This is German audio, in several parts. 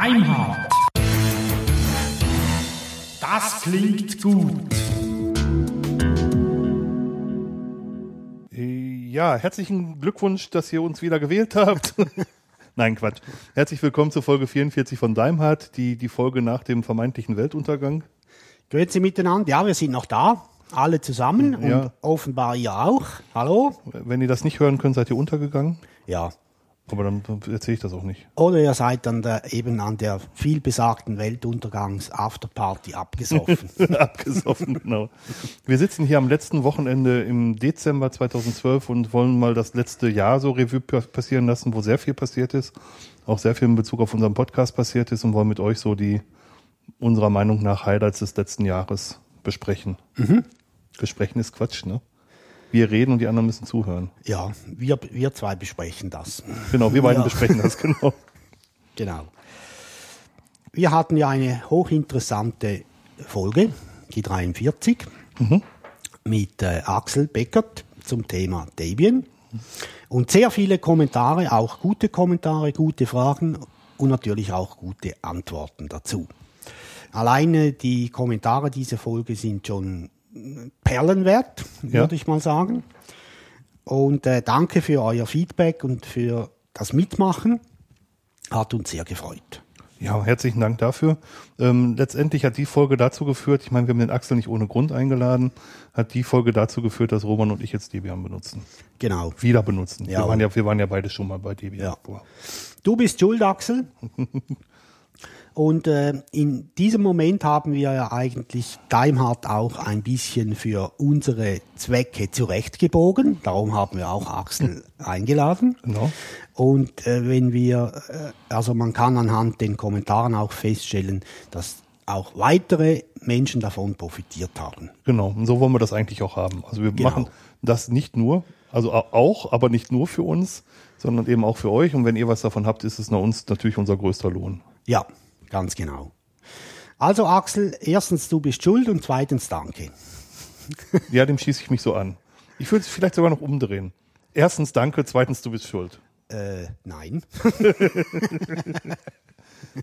Deimhardt. Das klingt gut. Ja, herzlichen Glückwunsch, dass ihr uns wieder gewählt habt. Nein, Quatsch. Herzlich willkommen zur Folge 44 von Daimhardt, die, die Folge nach dem vermeintlichen Weltuntergang. Grüezi miteinander. Ja, wir sind noch da. Alle zusammen Ja. und offenbar ihr auch. Hallo? Wenn ihr das nicht hören könnt, seid ihr untergegangen. Ja. Aber dann erzähle ich das auch nicht. Oder ihr seid dann der, eben an der vielbesagten Weltuntergangs-Afterparty abgesoffen. Abgesoffen, genau. Wir sitzen hier am letzten Wochenende im Dezember 2012 und wollen mal das letzte Jahr so Revue pa- passieren lassen, wo sehr viel passiert ist. Auch sehr viel in Bezug auf unseren Podcast passiert ist und wollen mit euch so die unserer Meinung nach Highlights des letzten Jahres besprechen. Besprechen ist Quatsch, ne? Wir reden und die anderen müssen zuhören. ja, wir, wir zwei besprechen das. Genau, wir beiden Ja. besprechen das, genau. Genau. Wir hatten ja eine hochinteressante Folge, die 43, mit äh, Axel Beckert zum Thema Debian. Und sehr viele Kommentare, auch gute Kommentare, gute Fragen und natürlich auch gute Antworten dazu. Alleine die Kommentare dieser Folge sind schon Perlen wert, Ja. würde ich mal sagen. Und äh, danke für euer Feedback und für das Mitmachen. Hat uns sehr gefreut. Ja, herzlichen Dank dafür. Ähm, letztendlich hat die Folge dazu geführt, ich meine, wir haben den Axel nicht ohne Grund eingeladen, hat die Folge dazu geführt, dass Roman und ich jetzt Debian benutzen. Genau. Wieder benutzen. Ja. Wir, waren ja, wir waren ja beide schon mal bei Debian. Ja. vor. Du bist schuld, Axel. Und äh, in diesem Moment haben wir ja eigentlich Daimhardt auch ein bisschen für unsere Zwecke zurechtgebogen. Darum haben wir auch Axel eingeladen. Genau. Und äh, wenn wir, äh, also man kann anhand den Kommentaren auch feststellen, dass auch weitere Menschen davon profitiert haben. Genau. Und so wollen wir das eigentlich auch haben. Also wir Genau. machen das nicht nur, also au- auch, aber nicht nur für uns, sondern eben auch für euch. Und wenn ihr was davon habt, ist es nach uns natürlich unser größter Lohn. Ja, ganz genau. Also Axel, erstens du bist schuld und zweitens danke. Ja, dem schieße ich mich so an. Ich würde es vielleicht sogar noch umdrehen. Erstens danke, zweitens du bist schuld. Äh, nein.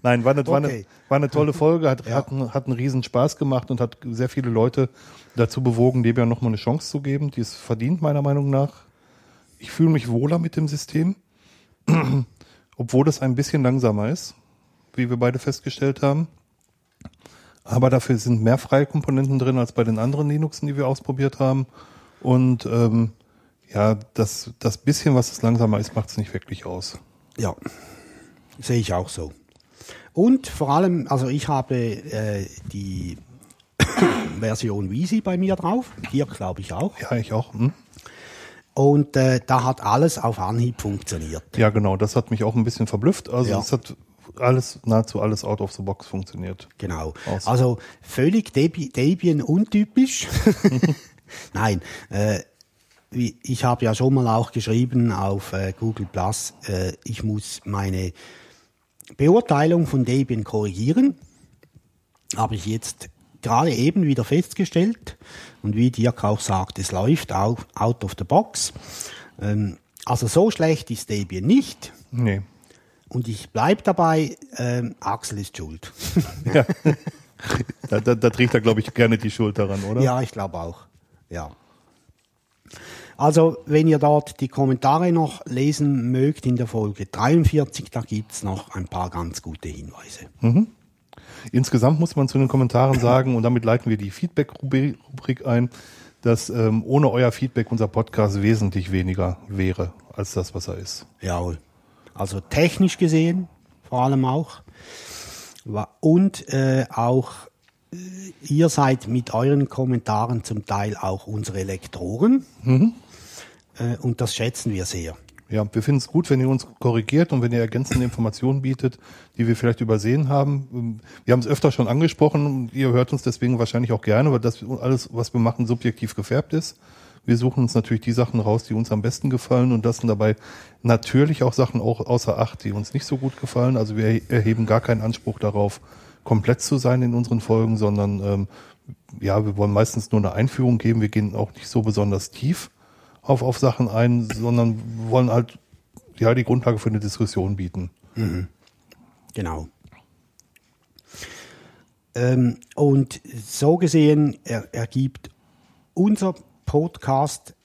Nein, war eine, war eine, war eine tolle Folge, hat, Ja. hat, einen- hat einen riesen Spaß gemacht und hat sehr viele Leute dazu bewogen, Debian nochmal eine Chance zu geben, die es verdient, meiner Meinung nach. Ich fühle mich wohler mit dem System, obwohl es ein bisschen langsamer ist, wie wir beide festgestellt haben. Aber dafür sind mehr freie Komponenten drin als bei den anderen Linuxen, die wir ausprobiert haben. Und ähm, ja, das, das bisschen, was es langsamer ist, macht es nicht wirklich aus. Ja, sehe ich auch so. Und vor allem, also ich habe äh, die Version Wheezy bei mir drauf, hier glaube ich auch. Ja, ich auch. Hm? Und äh, da hat alles auf Anhieb funktioniert. Ja, genau, das hat mich auch ein bisschen verblüfft. Also Ja. es hat alles, nahezu alles out of the box funktioniert. Genau. Aus. Also völlig Debi Debian untypisch. Nein, äh, ich habe ja schon mal auch geschrieben auf äh, Google Plus, äh, ich muss meine Beurteilung von Debian korrigieren. Habe ich jetzt gerade eben wieder festgestellt. Und wie Dirk auch sagt, es läuft auch out of the box. Ähm, also so schlecht ist Debian nicht. Nee. Und ich bleib dabei, ähm, Axel ist schuld. Ja. da, da, da trägt er, glaube ich, gerne die Schuld daran, oder? Ja, ich glaube auch. Ja. Also, wenn ihr dort die Kommentare noch lesen mögt in der Folge 43, da gibt's noch ein paar ganz gute Hinweise. Insgesamt muss man zu den Kommentaren sagen, und damit leiten wir die Feedback-Rubrik ein, dass ähm, ohne euer Feedback unser Podcast wesentlich weniger wäre als das, was er ist. Jawohl. Also technisch gesehen, vor allem auch. Und äh, auch äh, ihr seid mit euren Kommentaren zum Teil auch unsere Lektoren. Äh, und das schätzen wir sehr. Ja, wir finden es gut, wenn ihr uns korrigiert und wenn ihr ergänzende Informationen bietet, die wir vielleicht übersehen haben. Ähm, Wir haben es öfter schon angesprochen und ihr hört uns deswegen wahrscheinlich auch gerne, weil das alles, was wir machen, subjektiv gefärbt ist. Wir suchen uns natürlich die Sachen raus, die uns am besten gefallen und lassen dabei natürlich auch Sachen auch außer Acht, die uns nicht so gut gefallen. Also wir erheben gar keinen Anspruch darauf, komplett zu sein in unseren Folgen, sondern ähm, ja, wir wollen meistens nur eine Einführung geben. Wir gehen auch nicht so besonders tief auf, auf Sachen ein, sondern wollen halt ja die Grundlage für eine Diskussion bieten. Genau. Ähm, und so gesehen er, ergibt unser Podcast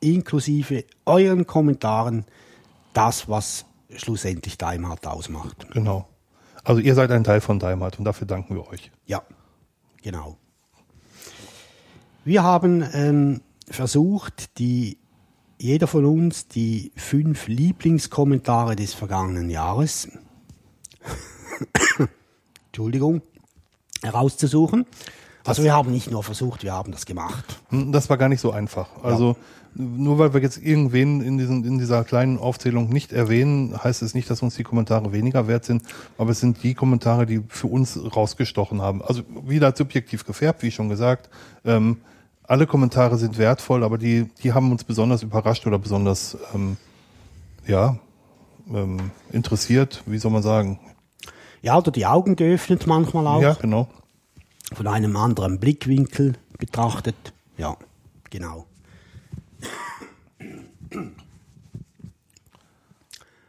inklusive euren Kommentaren das, was schlussendlich Daimhardt ausmacht. Genau. Also ihr seid ein Teil von Daimhardt und dafür danken wir euch. Ja, genau. Wir haben ähm, versucht, die, jeder von uns die fünf Lieblingskommentare des vergangenen Jahres, Entschuldigung, herauszusuchen. Also wir haben nicht nur versucht, wir haben das gemacht. Hm, Das war gar nicht so einfach. Also nur weil wir jetzt irgendwen in, diesen, in dieser kleinen Aufzählung nicht erwähnen, heißt es nicht, dass uns die Kommentare weniger wert sind, aber es sind die Kommentare, die für uns rausgestochen haben. Also wieder subjektiv gefärbt, wie schon gesagt. Ähm, alle Kommentare sind wertvoll, aber die, die haben uns besonders überrascht oder besonders ähm, ja, ähm, interessiert, wie soll man sagen. Ja, oder die Augen geöffnet manchmal auch. Ja, genau. Von einem anderen Blickwinkel betrachtet. Ja, genau.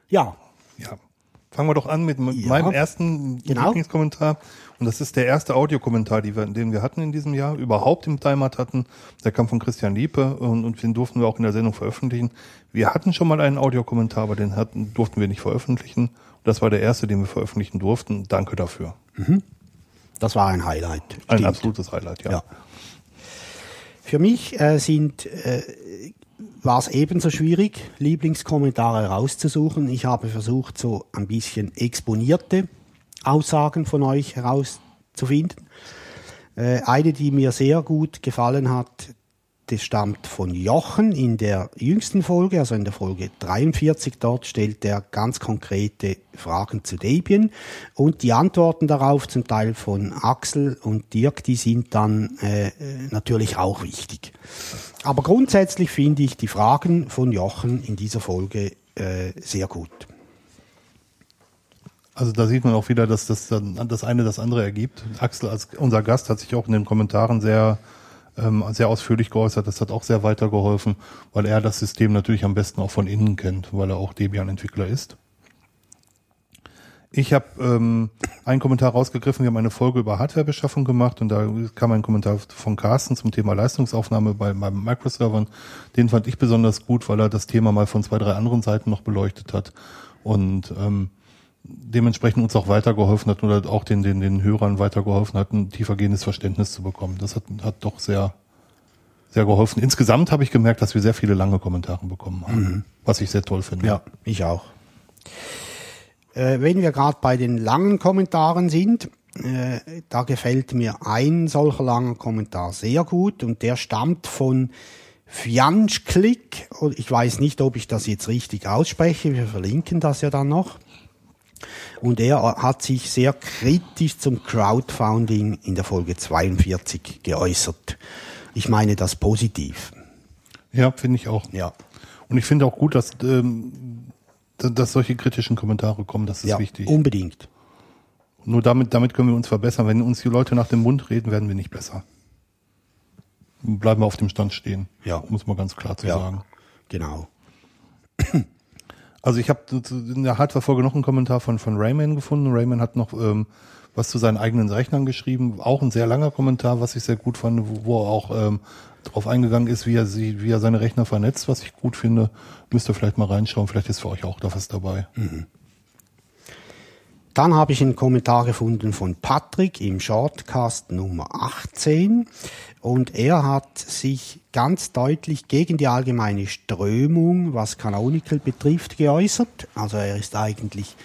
Ja, Ja. Fangen wir doch an mit Ja. meinem ersten Genau. Lieblingskommentar. Und das ist der erste Audiokommentar, wir, den wir hatten in diesem Jahr, überhaupt im Timeout hatten. Der kam von Christian Liepe und, und den durften wir auch in der Sendung veröffentlichen. Wir hatten schon mal einen Audiokommentar, aber den hatten, durften wir nicht veröffentlichen. Und das war der erste, den wir veröffentlichen durften. Danke dafür. Das war ein Highlight. Ein Stimmt. absolutes Highlight, ja. Ja. Für mich äh, sind äh, war es ebenso schwierig, Lieblingskommentare herauszusuchen. Ich habe versucht, so ein bisschen exponierte Aussagen von euch herauszufinden. Äh, eine, die mir sehr gut gefallen hat, das stammt von Jochen in der jüngsten Folge, also in der Folge 43. Dort stellt er ganz konkrete Fragen zu Debian und die Antworten darauf, zum Teil von Axel und Dirk, die sind dann äh, natürlich auch wichtig. Aber grundsätzlich finde ich die Fragen von Jochen in dieser Folge äh, sehr gut. Also da sieht man auch wieder, dass das dann das eine das andere ergibt. Axel als unser Gast hat sich auch in den Kommentaren sehr ähm, sehr ausführlich geäußert. Das hat auch sehr weitergeholfen, weil er das System natürlich am besten auch von innen kennt, weil er auch Debian-Entwickler ist. Ich habe ähm, einen Kommentar rausgegriffen. Wir haben eine Folge über Hardwarebeschaffung gemacht und da kam ein Kommentar von Carsten zum Thema Leistungsaufnahme bei meinem Microservern. Den fand ich besonders gut, weil er das Thema mal von zwei, drei anderen Seiten noch beleuchtet hat und ähm, dementsprechend uns auch weitergeholfen hat oder auch den, den, den Hörern weitergeholfen hat, ein tiefergehendes Verständnis zu bekommen. Das hat, hat doch sehr, sehr geholfen. Insgesamt habe ich gemerkt, dass wir sehr viele lange Kommentare bekommen haben, was ich sehr toll finde. Ja, ich auch. Äh, wenn wir gerade bei den langen Kommentaren sind, äh, da gefällt mir ein solcher langer Kommentar sehr gut und der stammt von Fjanschklick. Und Ich weiß nicht, ob ich das jetzt richtig ausspreche. Wir verlinken das ja dann noch. Und er hat sich sehr kritisch zum Crowdfunding in der Folge 42 geäußert. Ich meine das positiv. Ja, finde ich auch. Ja. Und ich finde auch gut, dass, ähm, dass solche kritischen Kommentare kommen. Das ist ja, wichtig. unbedingt. Nur damit, damit können wir uns verbessern. Wenn uns die Leute nach dem Mund reden, werden wir nicht besser. Bleiben wir auf dem Stand stehen. Ja. Muss man ganz klar zu Ja. sagen. Genau. Also ich habe in der Hardware-Folge noch einen Kommentar von, von Rayman gefunden. Rayman hat noch ähm, was zu seinen eigenen Rechnern geschrieben. Auch ein sehr langer Kommentar, was ich sehr gut fand, wo, er auch ähm, darauf eingegangen ist, wie er, sie, wie er seine Rechner vernetzt, was ich gut finde. Müsst ihr vielleicht mal reinschauen. Vielleicht ist für euch auch da was dabei. Dann habe ich einen Kommentar gefunden von Patrick im Shortcast Nummer 18 und er hat sich ganz deutlich gegen die allgemeine Strömung, was Canonical betrifft, geäußert. Also er ist eigentlich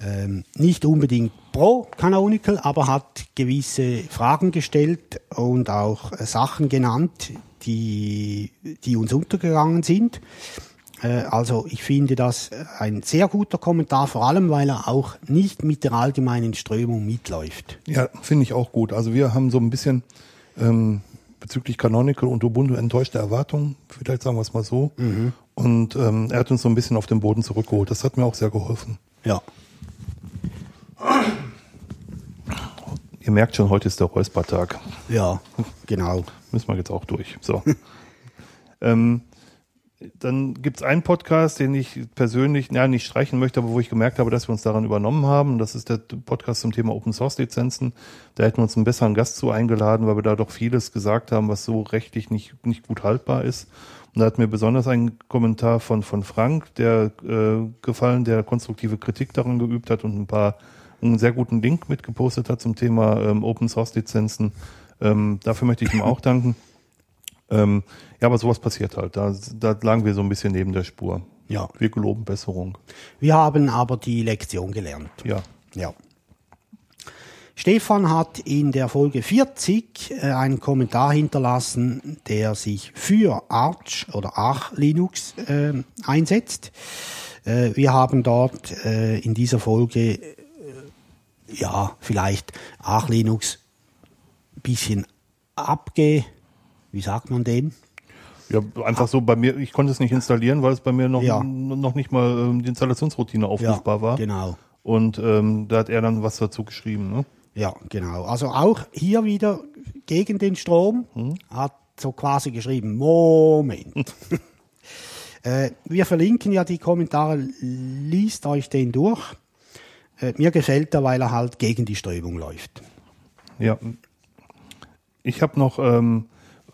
ähm, nicht unbedingt pro Canonical, aber hat gewisse Fragen gestellt und auch äh, Sachen genannt, die, die uns untergegangen sind. Äh, Also ich finde das ein sehr guter Kommentar, vor allem weil er auch nicht mit der allgemeinen Strömung mitläuft. Ja, finde ich auch gut. Also wir haben so ein bisschen ähm, bezüglich Canonical und Ubuntu enttäuschte Erwartungen, vielleicht sagen wir es mal so. Und ähm, er hat uns so ein bisschen auf den Boden zurückgeholt. Das hat mir auch sehr geholfen. Ja. Ihr merkt schon, heute ist der Räuspertag. Ja, genau. Müssen wir jetzt auch durch. So. ähm, dann gibt's einen Podcast, den ich persönlich, ja, nicht streichen möchte, aber wo ich gemerkt habe, dass wir uns daran übernommen haben. Das ist der Podcast zum Thema Open Source Lizenzen. Da hätten wir uns einen besseren Gast zu eingeladen, weil wir da doch vieles gesagt haben, was so rechtlich nicht, nicht gut haltbar ist. Und da hat mir besonders ein Kommentar von, von Frank, der äh, gefallen, der konstruktive Kritik daran geübt hat und ein paar einen sehr guten Link mitgepostet hat zum Thema ähm, Open Source Lizenzen. Ähm, dafür möchte ich ihm auch danken. Ähm, ja, aber sowas passiert halt. Da, da lagen wir so ein bisschen neben der Spur. Ja. Wir geloben Besserung. Wir haben aber die Lektion gelernt. Ja. Ja. Stefan hat in der Folge 40 äh, einen Kommentar hinterlassen, der sich für Arch oder Arch Linux äh, einsetzt. Äh, wir haben dort äh, in dieser Folge äh, ja vielleicht Arch Linux bisschen abge, wie sagt man dem? Ja, einfach so bei mir, ich konnte es nicht installieren, weil es bei mir noch, Ja. noch nicht mal ähm, die Installationsroutine aufrufbar war. Genau. Und ähm, da hat er dann was dazu geschrieben. Ne? Ja, genau. Also auch hier wieder gegen den Strom hat so quasi geschrieben, Moment. äh, wir verlinken ja die Kommentare, liest euch den durch. Äh, mir gefällt er, weil er halt gegen die Strömung läuft. Ja. Ich habe noch ähm,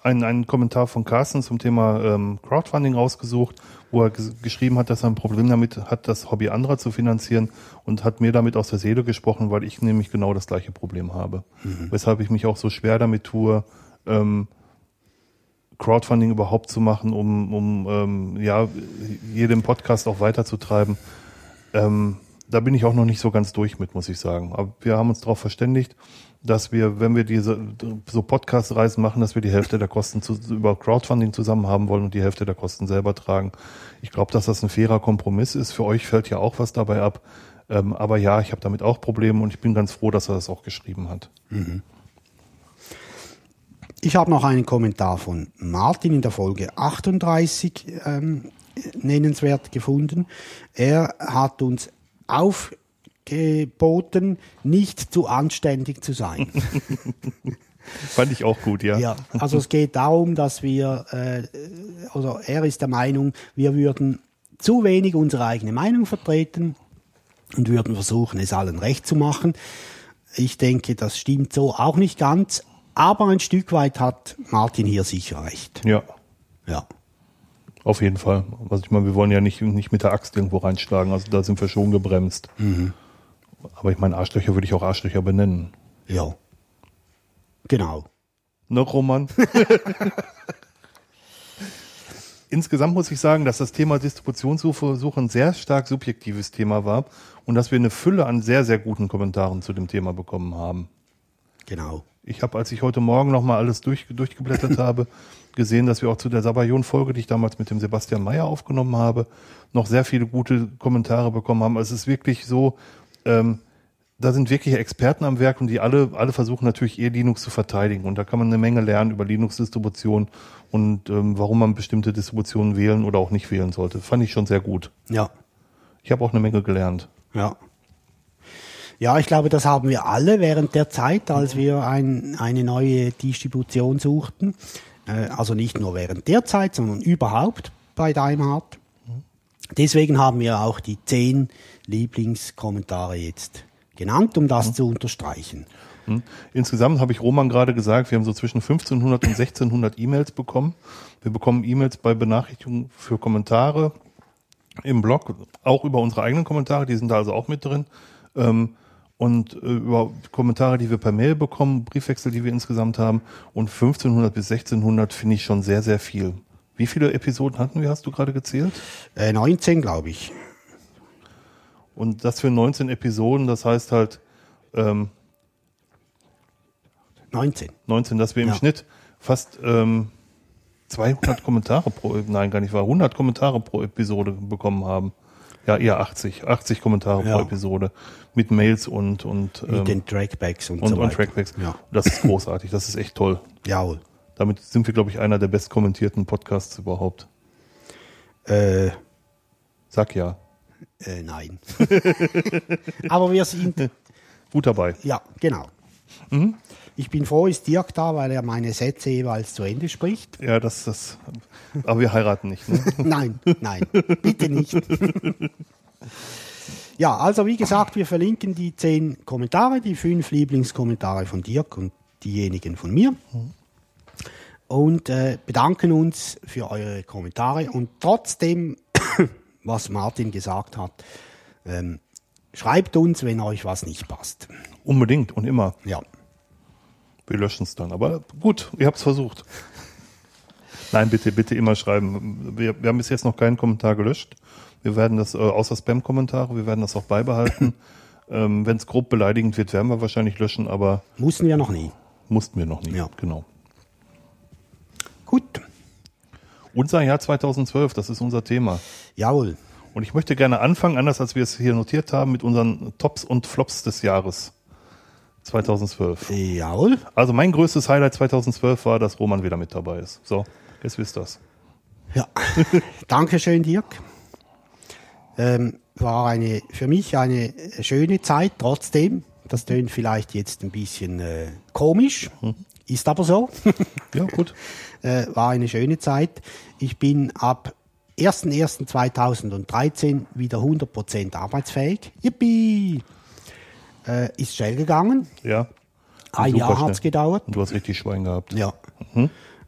einen, einen Kommentar von Carsten zum Thema ähm, Crowdfunding rausgesucht, wo er ges- geschrieben hat, dass er ein Problem damit hat, das Hobby anderer zu finanzieren und hat mir damit aus der Seele gesprochen, weil ich nämlich genau das gleiche Problem habe. Weshalb ich mich auch so schwer damit tue, ähm, Crowdfunding überhaupt zu machen, um, um ähm, ja, jedem Podcast auch weiterzutreiben. Ähm, da bin ich auch noch nicht so ganz durch mit, muss ich sagen. Aber wir haben uns darauf verständigt, dass wir, wenn wir diese so Podcast-Reisen machen, dass wir die Hälfte der Kosten zu, über Crowdfunding zusammen haben wollen und die Hälfte der Kosten selber tragen. Ich glaube, dass das ein fairer Kompromiss ist. Für euch fällt ja auch was dabei ab. Ähm, aber ja, ich habe damit auch Probleme und ich bin ganz froh, dass er das auch geschrieben hat. Ich habe noch einen Kommentar von Martin in der Folge 38 ähm, nennenswert gefunden. Er hat uns aufgeboten, nicht zu anständig zu sein. Fand ich auch gut, ja. Ja, also es geht darum, dass wir, äh, also er ist der Meinung, wir würden zu wenig unsere eigene Meinung vertreten und würden versuchen, es allen recht zu machen. Ich denke, das stimmt so auch nicht ganz, aber ein Stück weit hat Martin hier sicher recht. Ja, Ja. Auf jeden Fall. Also ich meine, wir wollen ja nicht, nicht mit der Axt irgendwo reinschlagen, also da sind wir schon gebremst. Aber ich meine, Arschlöcher würde ich auch Arschlöcher benennen. Ja. Genau. Ne, Roman? Insgesamt muss ich sagen, dass das Thema Distributionssuche Suche ein sehr stark subjektives Thema war und dass wir eine Fülle an sehr, sehr guten Kommentaren zu dem Thema bekommen haben. Genau. Ich habe, als ich heute Morgen nochmal alles durch, durchgeblättert habe, gesehen, dass wir auch zu der Sabayon-Folge, die ich damals mit dem Sebastian Mayer aufgenommen habe, noch sehr viele gute Kommentare bekommen haben. Also es ist wirklich so, ähm, da sind wirklich Experten am Werk und die alle, alle versuchen natürlich eher Linux zu verteidigen. Und da kann man eine Menge lernen über Linux-Distribution und ähm, warum man bestimmte Distributionen wählen oder auch nicht wählen sollte. Fand ich schon sehr gut. Ja. Ich habe auch eine Menge gelernt. Ja. Ja, ich glaube, das haben wir alle während der Zeit, als wir ein, eine neue Distribution suchten. Äh, also nicht nur während der Zeit, sondern überhaupt bei Daimhardt. Deswegen haben wir auch die zehn Lieblingskommentare jetzt genannt, um das zu unterstreichen. Hm. Insgesamt habe ich Roman gerade gesagt, wir haben so zwischen 1500 und 1600 E-Mails bekommen. Wir bekommen E-Mails bei Benachrichtigungen für Kommentare im Blog, auch über unsere eigenen Kommentare, die sind da also auch mit drin. Ähm, und äh, über Kommentare, die wir per Mail bekommen, Briefwechsel, die wir insgesamt haben. Und 1500 bis 1600 finde ich schon sehr, sehr viel. Wie viele Episoden hatten wir, hast du gerade gezählt? Äh, 19, glaube ich. Und das für 19 Episoden, das heißt halt ähm, 19. 19, dass wir im Ja. Schnitt fast ähm, 200 Kommentare pro, nein, gar nicht wahr, 100 Kommentare pro Episode bekommen haben. Ja, eher 80, 80 Kommentare Ja. pro Episode mit Mails und und Mit ähm, den Trackbacks und, und, so und weiter. Trackbacks. Ja. Das ist großartig, das ist echt toll. Jawohl. Damit sind wir, glaube ich, einer der bestkommentierten Podcasts überhaupt. Äh, Sag ja. äh, nein. Aber wir sind, Gut dabei. ja, genau. Ich bin froh, ist Dirk da, weil er meine Sätze jeweils zu Ende spricht. Ja, das, das, aber wir heiraten nicht. Ne? Nein, nein, bitte nicht. ja, also wie gesagt, wir verlinken die zehn Kommentare, die fünf Lieblingskommentare von Dirk und diejenigen von mir. Und äh, bedanken uns für eure Kommentare. Und trotzdem, was Martin gesagt hat, ähm, schreibt uns, wenn euch was nicht passt. Unbedingt und immer. Ja. Wir löschen es dann. Aber gut, ihr habt es versucht. Nein, bitte, bitte immer schreiben. Wir, wir haben bis jetzt noch keinen Kommentar gelöscht. Wir werden das, äh, außer Spam-Kommentare, wir werden das auch beibehalten. ähm, Wenn es grob beleidigend wird, werden wir wahrscheinlich löschen, aber Mussten wir noch nie. mussten wir noch nie. Ja. Genau. Gut. Unser Jahr 2012, das ist unser Thema. Jawohl. Und ich möchte gerne anfangen, anders als wir es hier notiert haben, mit unseren Tops und Flops des Jahres 2012. Jawohl. Also mein größtes Highlight 2012 war, dass Roman wieder mit dabei ist. So, jetzt wisst ihr das. Ja. Dankeschön, Dirk. Ähm, war eine, für mich eine schöne Zeit, trotzdem. Das tönt vielleicht jetzt ein bisschen äh, komisch, ist aber so. Ja, gut. äh, war eine schöne Zeit. Ich bin ab 1.1.2013 wieder 100% arbeitsfähig. Yippie! Äh, ist schnell gegangen. Ja. Ein Jahr schnell. hat's gedauert. Und du hast richtig Schwein gehabt. Ja.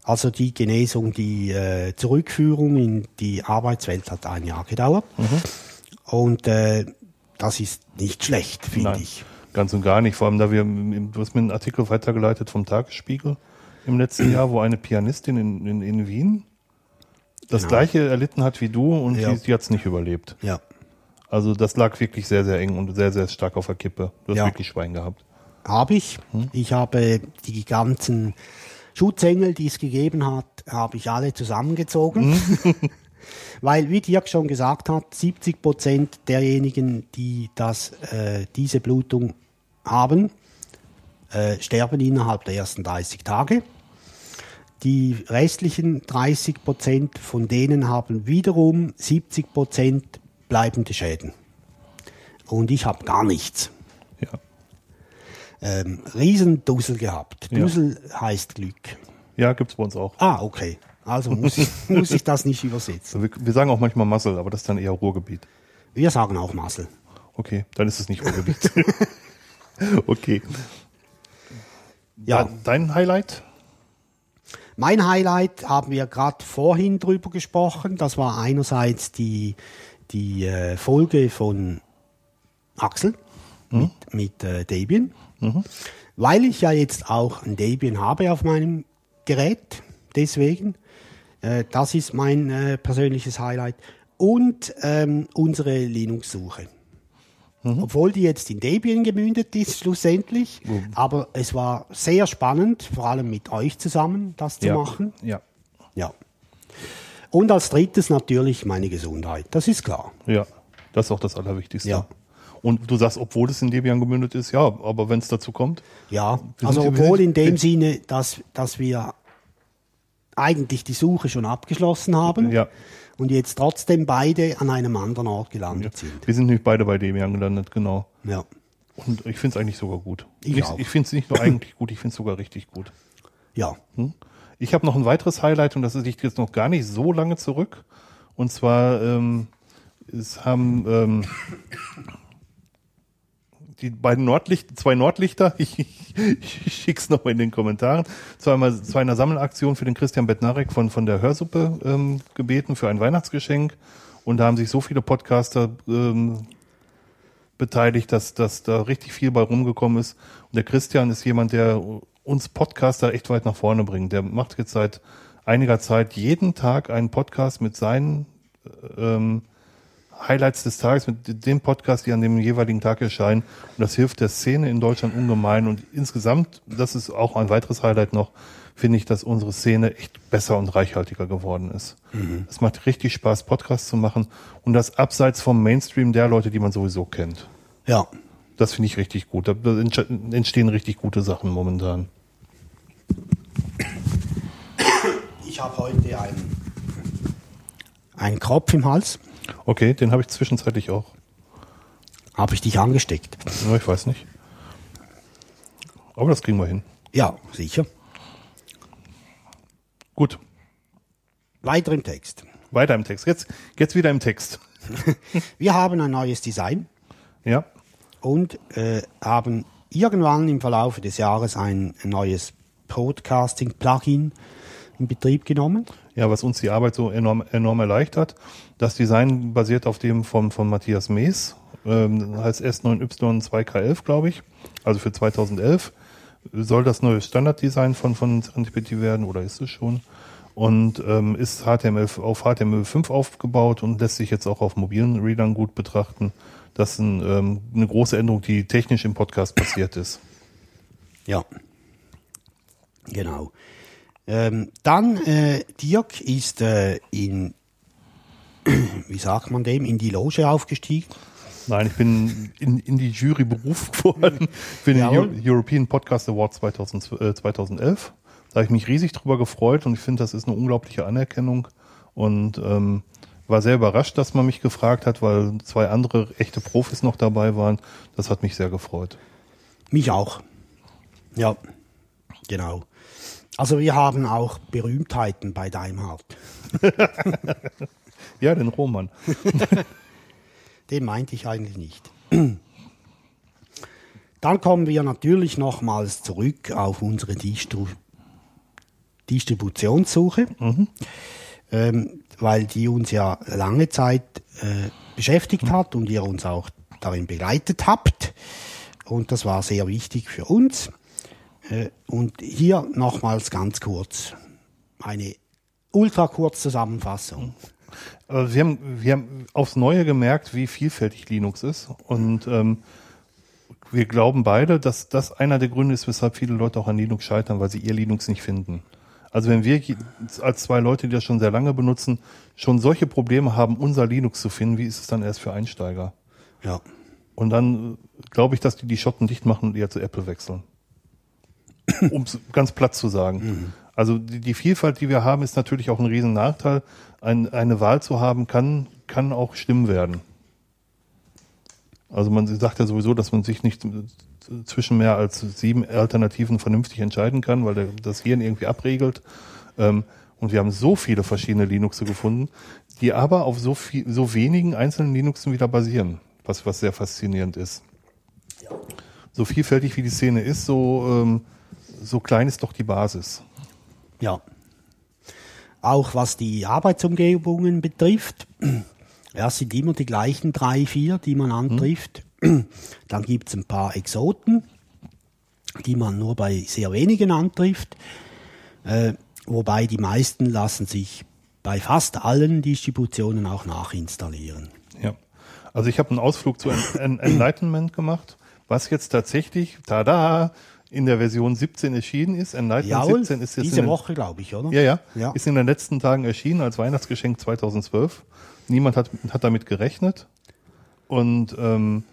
Also die Genesung, die äh, Zurückführung in die Arbeitswelt hat ein Jahr gedauert. Und äh, das ist nicht schlecht, finde ich. ganz und gar nicht. Vor allem, da wir, du hast mir einen Artikel weitergeleitet vom Tagesspiegel im letzten Jahr, wo eine Pianistin in, in, in Wien das Genau. gleiche erlitten hat wie du und Ja. die, die hat es nicht überlebt. Ja. Also das lag wirklich sehr, sehr eng und sehr, sehr stark auf der Kippe. Du hast Ja. wirklich Schwein gehabt. Habe ich. Ich habe die ganzen Schutzengel, die es gegeben hat, habe ich alle zusammengezogen. Weil, wie Dirk schon gesagt hat, 70 Prozent derjenigen, die das, äh, diese Blutung haben, äh, sterben innerhalb der ersten 30 Tage. Die restlichen 30 Prozent von denen haben wiederum 70 Prozent bleibende Schäden. Und ich habe gar nichts Ja. ähm, Riesendussel gehabt. Ja. Dussel heißt Glück. Ja, gibt's bei uns auch. Ah, okay. Also muss ich, muss ich das nicht übersetzen. Wir, wir sagen auch manchmal Muscle, aber das ist dann eher Ruhrgebiet. Wir sagen auch Masel. Okay, dann ist es nicht Ruhrgebiet. okay. Ja. Dein- Dein Highlight? Mein Highlight haben wir gerade vorhin drüber gesprochen. Das war einerseits die, die äh, Folge von Axel mit, mit äh, Debian. Weil ich ja jetzt auch ein Debian habe auf meinem Gerät. Deswegen. Äh, das ist mein äh, persönliches Highlight. Und ähm, unsere Linux-Suche. Obwohl die jetzt in Debian gemündet ist, schlussendlich. Aber es war sehr spannend, vor allem mit euch zusammen das zu machen. Ja. Ja. Und als drittes natürlich meine Gesundheit. Das ist klar. Ja. Das ist auch das Allerwichtigste. Ja. Und du sagst, obwohl es in Debian gemündet ist, ja, aber wenn es dazu kommt, Ja, also obwohl in dem Sinne, dass, dass wir eigentlich die Suche schon abgeschlossen haben Ja. und jetzt trotzdem beide an einem anderen Ort gelandet sind. wir sind nämlich beide bei Debian gelandet, genau. Ja. Und ich finde es eigentlich sogar gut. Ich auch. ich finde es nicht nur eigentlich gut, ich finde es sogar richtig gut. Ja. Ich habe noch ein weiteres Highlight und das liegt jetzt noch gar nicht so lange zurück. Und zwar ähm, es haben ähm, die beiden Nordlichter, zwei Nordlichter, ich, ich, ich schick's noch mal in den Kommentaren, zweimal zu einer Sammelaktion für den Christian Bednarek von, von der Hörsuppe ähm, gebeten für ein Weihnachtsgeschenk. Und da haben sich so viele Podcaster ähm, beteiligt, dass, dass da richtig viel bei rumgekommen ist. Und der Christian ist jemand, der uns Podcaster echt weit nach vorne bringt. Der macht jetzt seit einiger Zeit jeden Tag einen Podcast mit seinen ähm, Highlights des Tages, mit dem Podcast, die an dem jeweiligen Tag erscheinen. Und das hilft der Szene in Deutschland ungemein. Und insgesamt, das ist auch ein weiteres Highlight noch, finde ich, dass unsere Szene echt besser und reichhaltiger geworden ist. Es macht richtig Spaß, Podcasts zu machen. Und das abseits vom Mainstream der Leute, die man sowieso kennt. Ja. Das finde ich richtig gut. Da entstehen richtig gute Sachen momentan. Ich habe heute einen, einen Kropf im Hals. Okay, den habe ich zwischenzeitlich auch. Habe ich dich angesteckt? Ja, ich weiß nicht. Aber das kriegen wir hin. Ja, sicher. Gut, Weiter im Text. weiter im Text. Jetzt, jetzt wieder im Text. Wir haben ein neues Design Ja, und äh, haben irgendwann im Verlauf des Jahres ein neues Podcasting-Plugin in Betrieb genommen. ja, was uns die Arbeit so enorm, enorm erleichtert. Das Design basiert auf dem von, von Matthias Mees, ähm, heißt S9Y2K11, glaube ich, also für 2011. Soll das neue Standarddesign von, von Serendipity werden oder ist es schon? Und ähm, ist HTML auf HTML5 aufgebaut und lässt sich jetzt auch auf mobilen Readern gut betrachten. Das ist ein, ähm, eine große Änderung, die technisch im Podcast passiert ist. Ja. Genau. Ähm, dann, äh, Dirk ist äh, in, wie sagt man dem, in die Loge aufgestiegen. Nein, ich bin in, in die Jury berufen worden für den Jawohl. Eu European Podcast Award 2000, äh, 2011. Da habe ich mich riesig drüber gefreut und ich finde, das ist eine unglaubliche Anerkennung und ähm, war sehr überrascht, dass man mich gefragt hat, weil zwei andere echte Profis noch dabei waren. Das hat mich sehr gefreut. Mich auch. Ja, genau. Also wir haben auch Berühmtheiten bei Daimhardt. Ja, den Roman. Den meinte ich eigentlich nicht. Dann kommen wir natürlich nochmals zurück auf unsere Distru Distributionssuche, ähm, weil die uns ja lange Zeit äh, beschäftigt hat und ihr uns auch darin begleitet habt. Und das war sehr wichtig für uns. Äh, und hier nochmals ganz kurz eine ultra kurz Zusammenfassung. Aber wir haben, wir haben aufs Neue gemerkt, wie vielfältig Linux ist. Und ähm, wir glauben beide, dass das einer der Gründe ist, weshalb viele Leute auch an Linux scheitern, weil sie ihr Linux nicht finden. Also wenn wir als zwei Leute, die das schon sehr lange benutzen, schon solche Probleme haben, unser Linux zu finden, wie ist es dann erst für Einsteiger? Ja. Und dann äh, glaube ich, dass die die Schotten dicht machen und eher zu Apple wechseln. Um es ganz platt zu sagen. Also die, die Vielfalt, die wir haben, ist natürlich auch ein riesen Nachteil. Ein, eine Wahl zu haben, kann, kann auch schlimm werden. Also man sagt ja sowieso, dass man sich nicht zwischen mehr als sieben Alternativen vernünftig entscheiden kann, weil der, das Hirn irgendwie abregelt. Ähm, und wir haben so viele verschiedene Linuxe gefunden, die aber auf so viel, so wenigen einzelnen Linuxen wieder basieren, was, was sehr faszinierend ist. So vielfältig wie die Szene ist, so, ähm, so klein ist doch die Basis. Ja. Auch was die Arbeitsumgebungen betrifft, ja, es sind immer die gleichen drei, vier, die man antrifft. Dann gibt es ein paar Exoten, die man nur bei sehr wenigen antrifft. Äh, wobei die meisten lassen sich bei fast allen Distributionen auch nachinstallieren. Ja. Also ich habe einen Ausflug zu En- En- Enlightenment gemacht, was jetzt tatsächlich, tada, in der Version 17 erschienen ist. Enlightenment Jawohl, 17 ist jetzt diese den, Woche, glaube ich, oder? Ja, ja, Ja. Ist in den letzten Tagen erschienen als Weihnachtsgeschenk 2012. Niemand hat, hat damit gerechnet und ähm,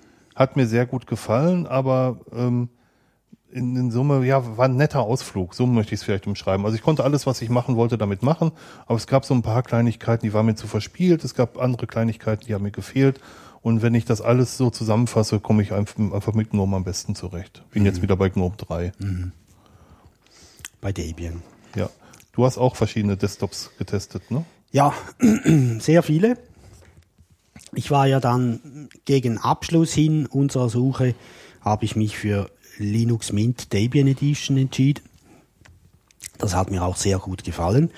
hat mir sehr gut gefallen, aber ähm, in, in Summe, ja, war ein netter Ausflug. So möchte ich es vielleicht umschreiben. Also ich konnte alles, was ich machen wollte, damit machen, aber es gab so ein paar Kleinigkeiten, die waren mir zu verspielt. Es gab andere Kleinigkeiten, die haben mir gefehlt. Und wenn ich das alles so zusammenfasse, komme ich einfach, mit GNOME am besten zurecht. Bin jetzt wieder bei GNOME 3. Bei Debian. Ja. Du hast auch verschiedene Desktops getestet, ne? Ja, sehr viele. Ich war ja dann gegen Abschluss hin unserer Suche, habe ich mich für Linux Mint Debian Edition entschieden. Das hat mir auch sehr gut gefallen.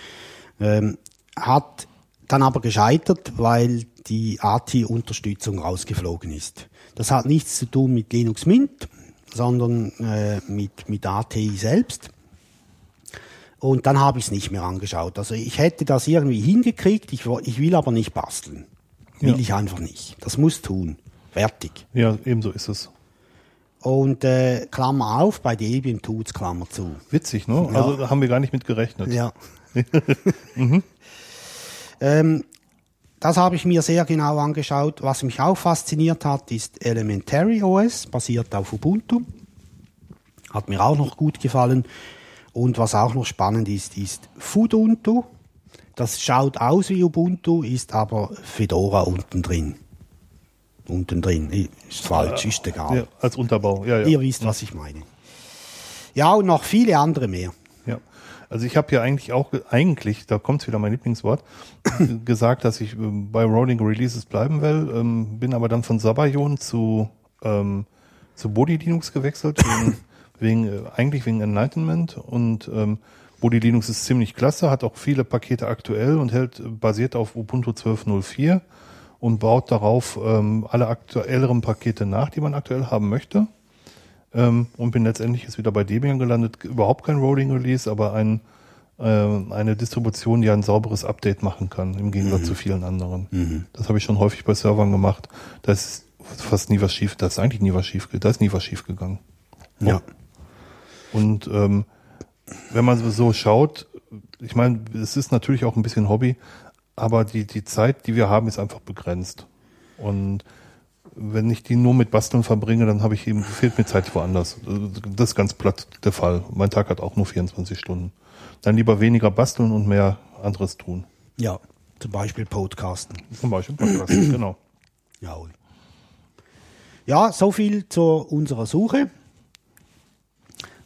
Ähm, hat dann aber gescheitert, weil die ATI-Unterstützung rausgeflogen ist. Das hat nichts zu tun mit Linux Mint, sondern äh, mit, mit ATI selbst. Und dann habe ich es nicht mehr angeschaut. Also ich hätte das irgendwie hingekriegt, ich, ich will aber nicht basteln. Will Ja. ich einfach nicht. Das muss tun. Fertig. Ja, ebenso ist es. Und äh, Klammer auf, bei Debian tut's Klammer zu. Witzig, ne? Also da haben wir gar nicht mit gerechnet. Ja. ähm, das habe ich mir sehr genau angeschaut. Was mich auch fasziniert hat, ist Elementary OS, basiert auf Ubuntu. Hat mir auch noch gut gefallen. Und was auch noch spannend ist, ist Fuduntu. Das schaut aus wie Ubuntu, ist aber Fedora unten drin. Unten drin. Ist falsch, ist egal. Ja, als Unterbau. Ja, ja. Ihr wisst, was ich meine. Ja, und noch viele andere mehr. Ja. Also ich habe ja eigentlich auch, ge- eigentlich, da kommt wieder mein Lieblingswort, gesagt, dass ich ähm, bei Rolling Releases bleiben will, ähm, bin aber dann von Sabayon zu, ähm, zu Body Linux gewechselt, wegen, wegen äh, eigentlich wegen Enlightenment und ähm, Body Linux ist ziemlich klasse, hat auch viele Pakete aktuell und hält basiert auf Ubuntu 12.04 und baut darauf ähm, alle aktuelleren Pakete nach, die man aktuell haben möchte. Ähm, und bin letztendlich jetzt wieder bei Debian gelandet. Überhaupt kein Rolling Release, aber ein, äh, eine Distribution, die ein sauberes Update machen kann, im Gegensatz zu vielen anderen. Das habe ich schon häufig bei Servern gemacht. Da ist fast nie was schief, da ist eigentlich nie was schief, da ist nie was schief gegangen. Ja. Und ähm, wenn man so schaut, ich meine, es ist natürlich auch ein bisschen Hobby, aber die, die Zeit, die wir haben, ist einfach begrenzt. Und wenn ich die nur mit Basteln verbringe, dann habe ich eben, fehlt mir Zeit woanders. Das ist ganz platt der Fall. Mein Tag hat auch nur 24 Stunden. Dann lieber weniger basteln und mehr anderes tun. Ja, zum Beispiel Podcasten. Zum Beispiel Podcast, genau. Jawohl. Ja, so viel zu unserer Suche.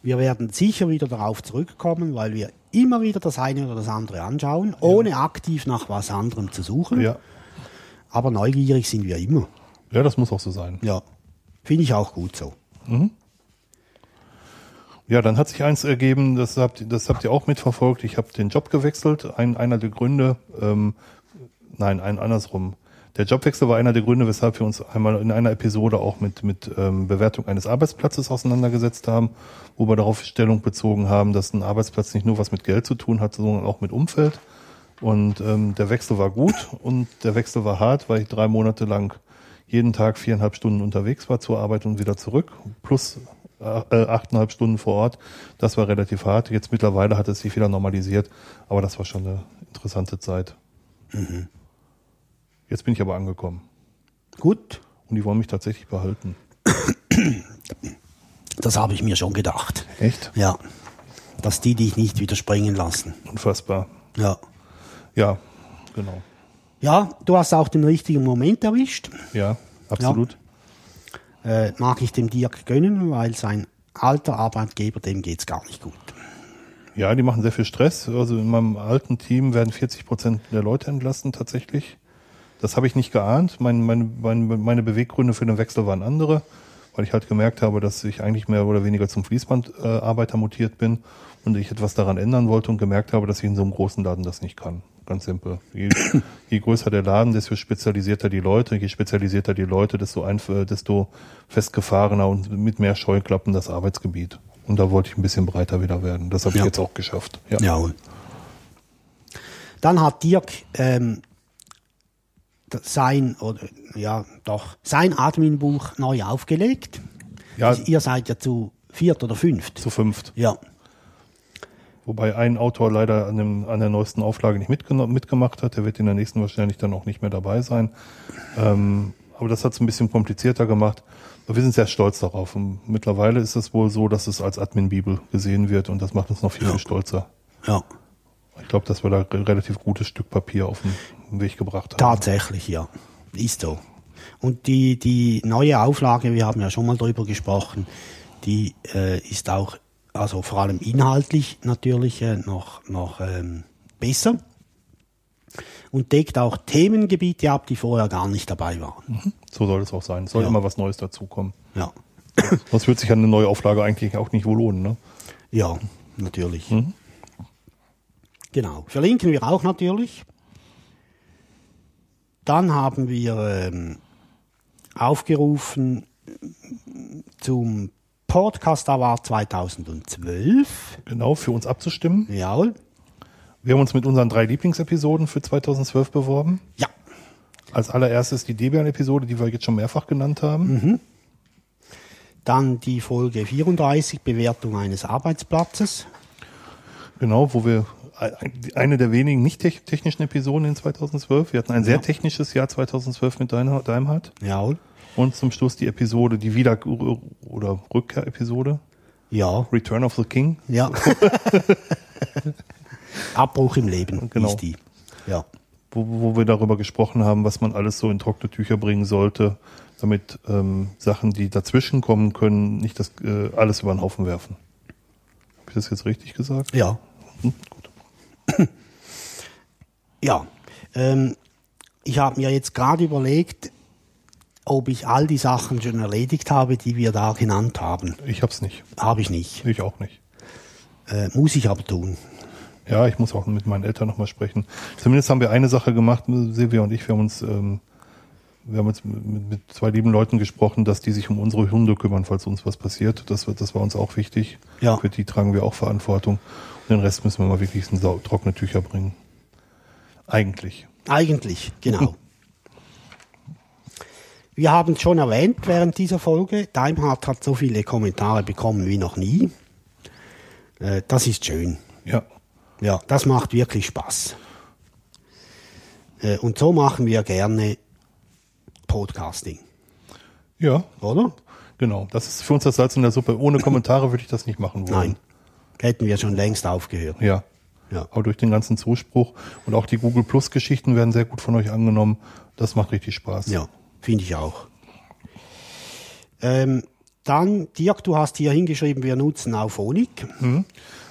Wir werden sicher wieder darauf zurückkommen, weil wir immer wieder das eine oder das andere anschauen, ohne aktiv nach was anderem zu suchen. Ja. Aber neugierig sind wir immer. ja, das muss auch so sein. Ja, finde ich auch gut so. Ja, dann hat sich eins ergeben, das habt, das habt ihr auch mitverfolgt. Ich habe den Job gewechselt. Ein, einer der Gründe, ähm, nein, ein andersrum. Der Jobwechsel war einer der Gründe, weshalb wir uns einmal in einer Episode auch mit, mit ähm, Bewertung eines Arbeitsplatzes auseinandergesetzt haben, wo wir darauf Stellung bezogen haben, dass ein Arbeitsplatz nicht nur was mit Geld zu tun hat, sondern auch mit Umfeld. Und ähm, der Wechsel war gut und der Wechsel war hart, weil ich drei Monate lang jeden Tag viereinhalb Stunden unterwegs war zur Arbeit und wieder zurück, plus äh, achteinhalb Stunden vor Ort. Das war relativ hart. Jetzt mittlerweile hat es sich wieder normalisiert, aber das war schon eine interessante Zeit. Jetzt bin ich aber angekommen Gut, und die wollen mich tatsächlich behalten. das habe ich mir schon gedacht. Echt? Ja, dass die dich nicht wieder springen lassen. Unfassbar. Ja. Ja, genau. Ja, du hast auch den richtigen Moment erwischt. Ja, absolut. Äh, mag ich dem Dirk gönnen, weil sein alter Arbeitgeber, dem geht's gar nicht gut. Ja, die machen sehr viel Stress. Also in meinem alten Team werden 40 Prozent der Leute entlassen tatsächlich. Das habe ich nicht geahnt. Mein, mein, mein, meine Beweggründe für den Wechsel waren andere, weil ich halt gemerkt habe, dass ich eigentlich mehr oder weniger zum Fließbandarbeiter äh, mutiert bin und ich etwas daran ändern wollte und gemerkt habe, dass ich in so einem großen Laden das nicht kann. Ganz simpel. Je, je größer der Laden, desto spezialisierter die Leute. Je spezialisierter die Leute, desto, einf äh, desto festgefahrener und mit mehr Scheuklappen das Arbeitsgebiet. Und da wollte ich ein bisschen breiter wieder werden. Das habe ich Ja. jetzt auch geschafft. Ja. Jawohl. Dann hat Dirk ähm, sein oder ja doch sein Adminbuch neu aufgelegt. Ja. Ihr seid ja zu viert oder fünft. Zu fünft. Ja. Wobei ein Autor leider an, dem, an der neuesten Auflage nicht mitgemacht hat. Der wird in der nächsten wahrscheinlich dann auch nicht mehr dabei sein. Ähm, aber das hat es ein bisschen komplizierter gemacht. Aber wir sind sehr stolz darauf. Und mittlerweile ist es wohl so, dass es als Admin-Bibel gesehen wird und das macht uns noch viel, viel stolzer. Ja. Ich glaube, dass wir da ein relativ gutes Stück Papier auf den Weg gebracht haben. Tatsächlich, ja. Ist so. Und die, die neue Auflage, wir haben ja schon mal drüber gesprochen, die äh, ist auch, also vor allem inhaltlich natürlich äh, noch, noch ähm, besser und deckt auch Themengebiete ab, die vorher gar nicht dabei waren. So soll es auch sein. Es soll Ja. immer was Neues dazukommen. Ja, Sonst wird sich eine neue Auflage eigentlich auch nicht wohl lohnen. Ne? ja natürlich. Genau. Verlinken wir auch natürlich. Dann haben wir ähm, aufgerufen zum Podcast Award 2012. Genau, für uns abzustimmen. Jawohl. Wir haben uns mit unseren drei Lieblingsepisoden für 2012 beworben. Ja. Als allererstes die Debian-Episode, die wir jetzt schon mehrfach genannt haben. Mhm. Dann die Folge 34, Bewertung eines Arbeitsplatzes. Genau, wo wir eine der wenigen nicht tech- technischen Episoden in 2012. Wir hatten ein sehr Ja. technisches Jahr 2012 mit Daimhardt. Jawohl. Und zum Schluss die Episode, die Wieder- oder Rückkehr-Episode. Ja. Return of the King. Ja. Abbruch im Leben Genau. die. Ja. wo, wo wir darüber gesprochen haben, was man alles so in trockene Tücher bringen sollte, damit ähm, Sachen, die dazwischen kommen können, nicht das äh, alles über den Haufen werfen. Habe ich das jetzt richtig gesagt? Ja. Hm. Ja. Ähm, ich habe mir jetzt gerade überlegt, ob ich all die Sachen schon erledigt habe, die wir da genannt haben. Ich hab's nicht. Habe ich nicht. Ich auch nicht. Äh, muss ich aber tun. Ja, ich muss auch mit meinen Eltern nochmal sprechen. Zumindest haben wir eine Sache gemacht, Silvia und ich, wir haben uns, ähm, wir haben jetzt mit, mit zwei lieben Leuten gesprochen, dass die sich um unsere Hunde kümmern, falls uns was passiert. Das, das war uns auch wichtig. Ja. Für die tragen wir auch Verantwortung. Und den Rest müssen wir mal wirklich in trockene Tücher bringen. Eigentlich. Eigentlich, genau. Wir haben es schon erwähnt während dieser Folge. Daimhardt hat so viele Kommentare bekommen wie noch nie. Äh, das ist schön. Ja. Ja, das macht wirklich Spaß. Äh, und so machen wir gerne Podcasting, Ja, oder? genau. Das ist für uns das Salz in der Suppe. Ohne Kommentare würde ich das nicht machen wollen. Nein. Hätten wir schon längst aufgehört. Ja. Ja. Aber durch den ganzen Zuspruch und auch die Google Plus Geschichten werden sehr gut von euch angenommen. Das macht richtig Spaß. Ja, finde ich auch. Ähm, dann, Dirk, du hast hier hingeschrieben, wir nutzen Auphonic.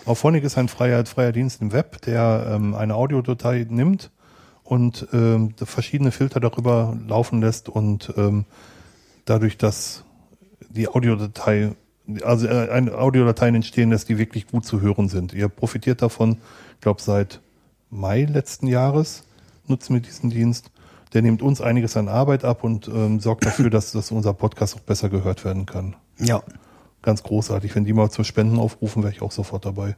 Auphonic ist ein freier, freier Dienst im Web, der ähm, eine Audiodatei nimmt und ähm, verschiedene Filter darüber laufen lässt und ähm, dadurch, dass die Audiodatei, also äh, eine Audiodateien entstehen lässt, die wirklich gut zu hören sind. Ihr profitiert davon, ich glaube seit Mai letzten Jahres nutzen wir diesen Dienst. Der nimmt uns einiges an Arbeit ab und ähm, sorgt dafür, dass, dass unser Podcast auch besser gehört werden kann. Ja. Ganz großartig. Wenn die mal zu Spenden aufrufen, wäre ich auch sofort dabei.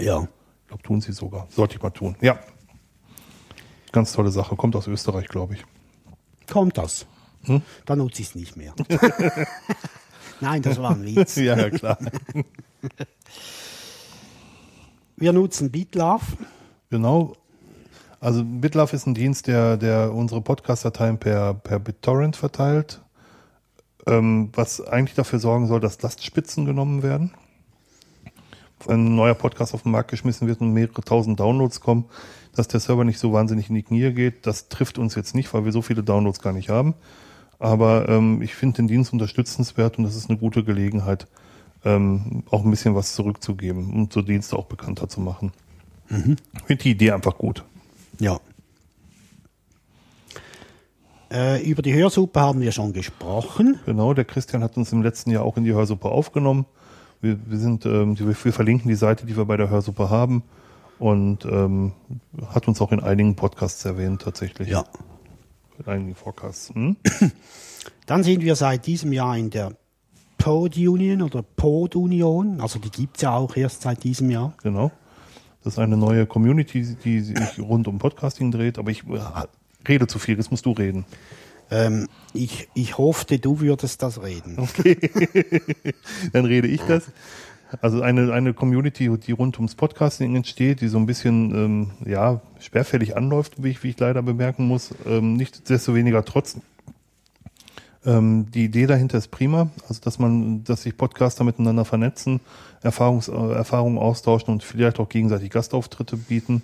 Ja. Ich glaube, tun sie sogar. Sollte ich mal tun. Ja. Ganz tolle Sache. Kommt aus Österreich, glaube ich. Kommt das? Hm? Dann nutze ich es nicht mehr. Nein, das war ein Witz. ja, ja, klar. Wir nutzen BitLove. genau. Also BitLove ist ein Dienst, der, der unsere Podcast-Dateien per, per BitTorrent verteilt, ähm, was eigentlich dafür sorgen soll, dass Lastspitzen genommen werden. Wenn ein neuer Podcast auf den Markt geschmissen wird und mehrere tausend Downloads kommen, dass der Server nicht so wahnsinnig in die Knie geht, das trifft uns jetzt nicht, weil wir so viele Downloads gar nicht haben. Aber ähm, ich finde den Dienst unterstützenswert und das ist eine gute Gelegenheit, ähm, auch ein bisschen was zurückzugeben und so Dienste auch bekannter zu machen. Ich finde die Idee einfach gut. Ja. Äh, über die Hörsuppe haben wir schon gesprochen. Genau, der Christian hat uns im letzten Jahr auch in die Hörsuppe aufgenommen. Wir, wir sind, ähm, wir verlinken die Seite, die wir bei der Hörsuppe haben und ähm, hat uns auch in einigen Podcasts erwähnt tatsächlich. Ja. In einigen Forecasts. Hm? Dann sind wir seit diesem Jahr in der Pod Union oder Pod Union. Also die gibt's ja auch erst seit diesem Jahr. Genau. Das ist eine neue Community, die sich rund um Podcasting dreht, aber ich äh, rede zu viel, jetzt musst du reden. Ähm, ich, ich hoffte, du würdest das reden. Dann rede ich das. Also eine, eine Community, die rund ums Podcasting entsteht, die so ein bisschen ähm, ja, schwerfällig anläuft, wie ich, wie ich leider bemerken muss. Ähm, Nichtsdestoweniger trotz. Ähm, die Idee dahinter ist prima, also dass man, dass sich Podcaster miteinander vernetzen, Erfahrungs, äh, Erfahrungen austauschen und vielleicht auch gegenseitig Gastauftritte bieten.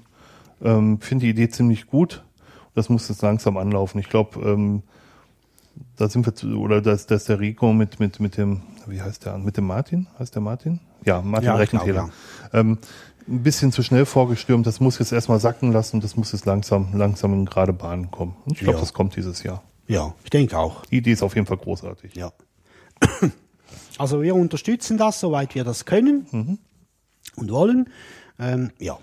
Ähm, Finde die Idee ziemlich gut. Das muss jetzt langsam anlaufen. Ich glaube, ähm, da sind wir zu, oder da ist, da ist der Rico mit, mit, mit dem, wie heißt der, mit dem Martin? Heißt der Martin? Ja, Martin Ja, ich Rechenthaler. Ähm, ein bisschen zu schnell vorgestürmt, das muss jetzt erstmal sacken lassen und das muss jetzt langsam, langsam in gerade Bahnen kommen. Und ich glaube, Ja. das kommt dieses Jahr. Ja, ich denke auch. Die Idee ist auf jeden Fall großartig. Ja. Also wir unterstützen das, soweit wir das können und wollen. Ähm, ja.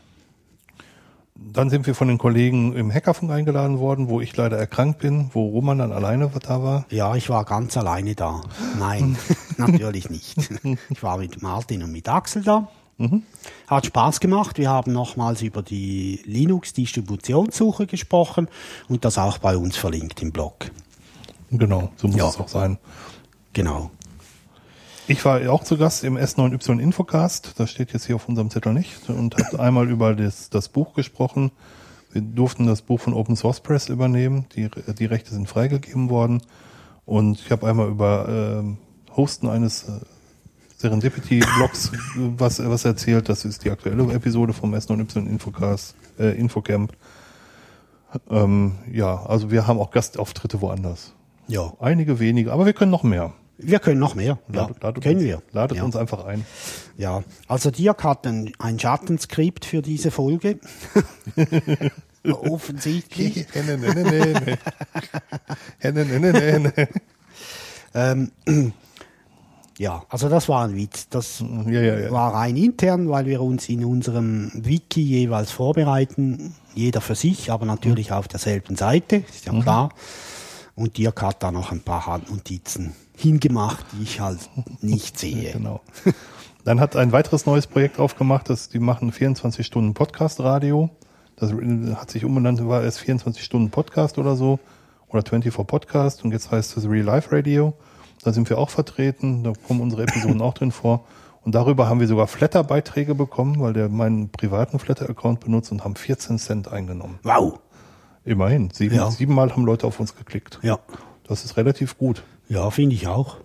Dann sind wir von den Kollegen im Hackerfunk eingeladen worden, wo ich leider erkrankt bin, wo Roman dann alleine da war. Ja, ich war ganz alleine da. Nein, natürlich nicht. Ich war mit Martin und mit Axel da. Hat Spaß gemacht. Wir haben nochmals über die Linux-Distributionssuche gesprochen und das auch bei uns verlinkt im Blog. Genau, so muss Ja. es auch sein. Genau. Ich war auch zu Gast im S9Y Infocast, das steht jetzt hier auf unserem Zettel nicht, und habe einmal über das, das Buch gesprochen. Wir durften das Buch von Open Source Press übernehmen, die, die Rechte sind freigegeben worden. Und ich habe einmal über ähm, Hosten eines äh, Serendipity-Blogs was, was erzählt. Das ist die aktuelle Episode vom S9Y Infocast, äh, Infocamp. Ähm, ja, also wir haben auch Gastauftritte woanders. Ja. Einige wenige, aber wir können noch mehr. Wir können noch mehr. Ja, Ladet, können uns, wir. Ladet ja. uns einfach ein. Ja, also Dirk hat ein, ein Schattenskript für diese Folge. Offensichtlich. Ähm, ja, also das war ein Witz. Das Ja, ja, ja. war rein intern, weil wir uns in unserem Wiki jeweils vorbereiten. Jeder für sich, aber natürlich auf derselben Seite, ist ja klar. Und Dirk hat da noch ein paar Handnotizen hingemacht, die ich halt nicht sehe. Genau. Dann hat ein weiteres neues Projekt aufgemacht, das, die machen 24 Stunden Podcast-Radio. Das hat sich umbenannt, war erst 24 Stunden Podcast oder so. Oder 24 Podcast und jetzt heißt es Real Life Radio. Da sind wir auch vertreten, da kommen unsere Episoden auch drin vor. Und darüber haben wir sogar Flatter-Beiträge bekommen, weil der meinen privaten Flatter-Account benutzt und haben 14 Cent eingenommen. Wow. Immerhin. Sieben, Ja. Siebenmal haben Leute auf uns geklickt. Ja. Das ist relativ gut. Ja, finde ich auch.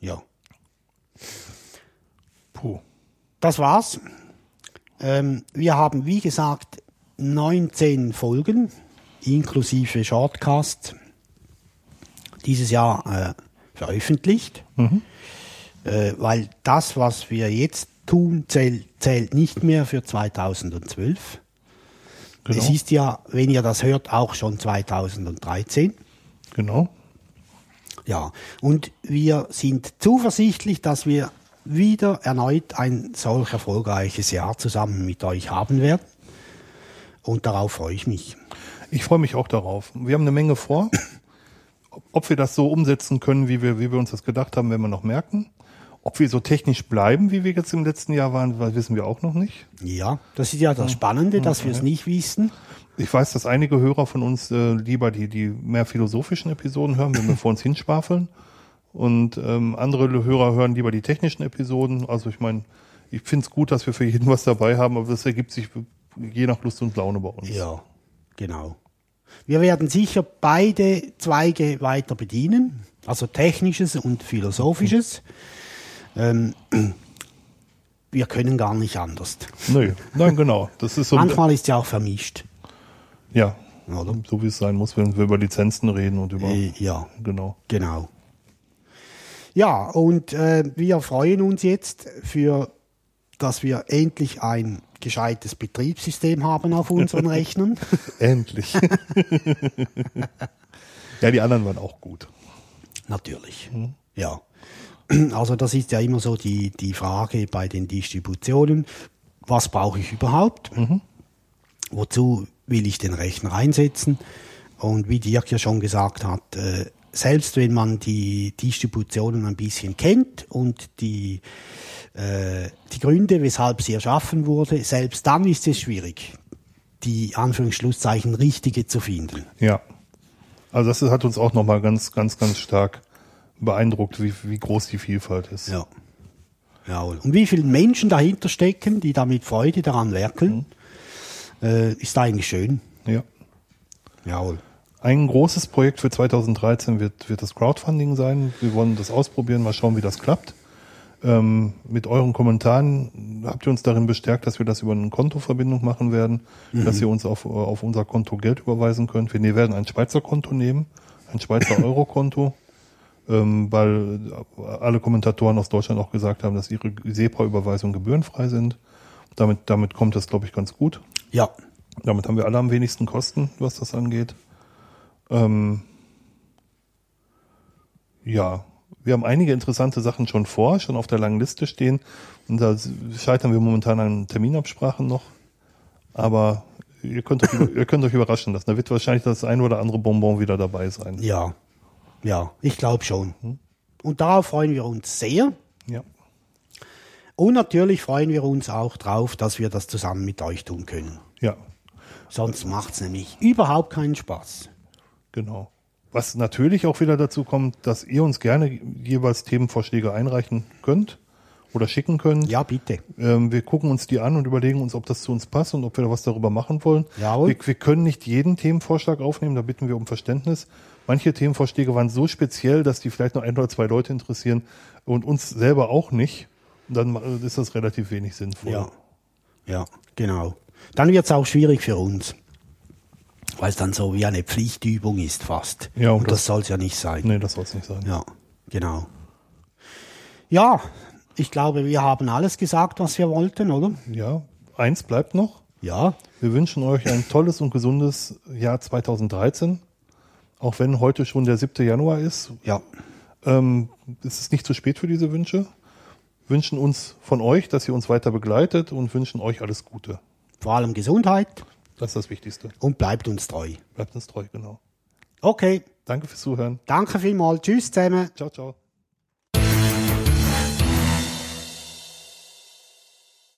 Ja. Puh. Das war's. Ähm, wir haben, wie gesagt, 19 Folgen, inklusive Shortcast, dieses Jahr äh, veröffentlicht. Äh, weil das, was wir jetzt tun, zählt, zählt nicht mehr für 2012. Genau. Es ist ja, wenn ihr das hört, auch schon 2013. Genau. Ja, und wir sind zuversichtlich, dass wir wieder erneut ein solch erfolgreiches Jahr zusammen mit euch haben werden. Und darauf freue ich mich. Ich freue mich auch darauf. Wir haben eine Menge vor. Ob- wir das so umsetzen können, wie wir, wie wir uns das gedacht haben, werden wir noch merken. Ob wir so technisch bleiben, wie wir jetzt im letzten Jahr waren, wissen wir auch noch nicht. Ja, das ist ja das Spannende, dass wir es nicht wissen. Ich weiß, dass einige Hörer von uns äh, lieber die, die mehr philosophischen Episoden hören, wenn wir vor uns hinschwafeln. Und ähm, andere Hörer hören lieber die technischen Episoden. Also ich meine, ich finde es gut, dass wir für jeden was dabei haben, aber das ergibt sich je nach Lust und Laune bei uns. Ja, genau. Wir werden sicher beide Zweige weiter bedienen, also technisches und philosophisches. Ähm, wir können gar nicht anders. Nö, nein, genau. Das ist so. Manchmal ist ja auch vermischt. Ja, Oder? so wie es sein muss, wenn wir über Lizenzen reden und über. Äh, ja. Genau. Genau. Ja, und äh, wir freuen uns jetzt für, dass wir endlich ein gescheites Betriebssystem haben auf unseren Rechnern. Endlich. ja, die anderen waren auch gut. Natürlich. Ja. Also das ist ja immer so die, die Frage bei den Distributionen. Was brauche ich überhaupt? Wozu will ich den Rechner einsetzen? Und wie Dirk ja schon gesagt hat, äh, selbst wenn man die Distributionen ein bisschen kennt und die, äh, die Gründe, weshalb sie erschaffen wurde, selbst dann ist es schwierig, die Anführungsschlusszeichen richtige zu finden. Ja. Also das hat uns auch nochmal ganz, ganz, ganz stark beeindruckt, wie, wie groß die Vielfalt ist. Ja. Jawohl. Und wie viele Menschen dahinter stecken, die da mit Freude daran werkeln, äh, ist eigentlich schön. ja. Jawohl. Ein großes Projekt für 2013 wird, wird das Crowdfunding sein. Wir wollen das ausprobieren, mal schauen, wie das klappt. Ähm, mit euren Kommentaren habt ihr uns darin bestärkt, dass wir das über eine Kontoverbindung machen werden, dass ihr uns auf, auf unser Konto Geld überweisen könnt. Wir werden ein Schweizer Konto nehmen, ein Schweizer Euro-Konto, ähm, weil alle Kommentatoren aus Deutschland auch gesagt haben, dass ihre SEPA-Überweisungen gebührenfrei sind. Damit, damit kommt das, glaube ich, ganz gut. Ja. Damit haben wir alle am wenigsten Kosten, was das angeht. Ähm, ja, wir haben einige interessante Sachen schon vor, schon auf der langen Liste stehen. Und da scheitern wir momentan an Terminabsprachen noch. Aber ihr könnt euch, ihr könnt euch überraschen lassen. Da wird wahrscheinlich das ein oder andere Bonbon wieder dabei sein. Ja. Ja, ich glaube schon. Und darauf freuen wir uns sehr. Ja. Und natürlich freuen wir uns auch drauf, dass wir das zusammen mit euch tun können. Ja, Sonst macht es nämlich überhaupt keinen Spaß. genau. Was natürlich auch wieder dazu kommt, dass ihr uns gerne jeweils Themenvorschläge einreichen könnt oder schicken könnt. Ja, bitte. Ähm, wir gucken uns die an und überlegen uns, ob das zu uns passt und ob wir da was darüber machen wollen. Jawohl. Wir, wir können nicht jeden Themenvorschlag aufnehmen, da bitten wir um Verständnis. Manche Themenvorschläge waren so speziell, dass die vielleicht nur ein oder zwei Leute interessieren und uns selber auch nicht. Und dann ma- ist das relativ wenig sinnvoll. Ja. Ja, genau. Dann wird es auch schwierig für uns. Weil es dann so wie eine Pflichtübung ist fast. Ja, und und das, das- soll es ja nicht sein. Nee, das soll es nicht sein. Ja, Genau. Ja, ich glaube, wir haben alles gesagt, was wir wollten, oder? Ja, eins bleibt noch. Ja. Wir wünschen euch ein tolles und gesundes Jahr 2013. Auch wenn heute schon der 7. Januar ist. Ja. Ähm, es ist nicht zu spät für diese Wünsche. Wünschen uns von euch, dass ihr uns weiter begleitet und wünschen euch alles Gute. Vor allem Gesundheit Das ist das Wichtigste. und bleibt uns treu. Bleibt uns treu, genau. Okay. Danke fürs Zuhören. Danke vielmals. Tschüss zusammen. Ciao, ciao.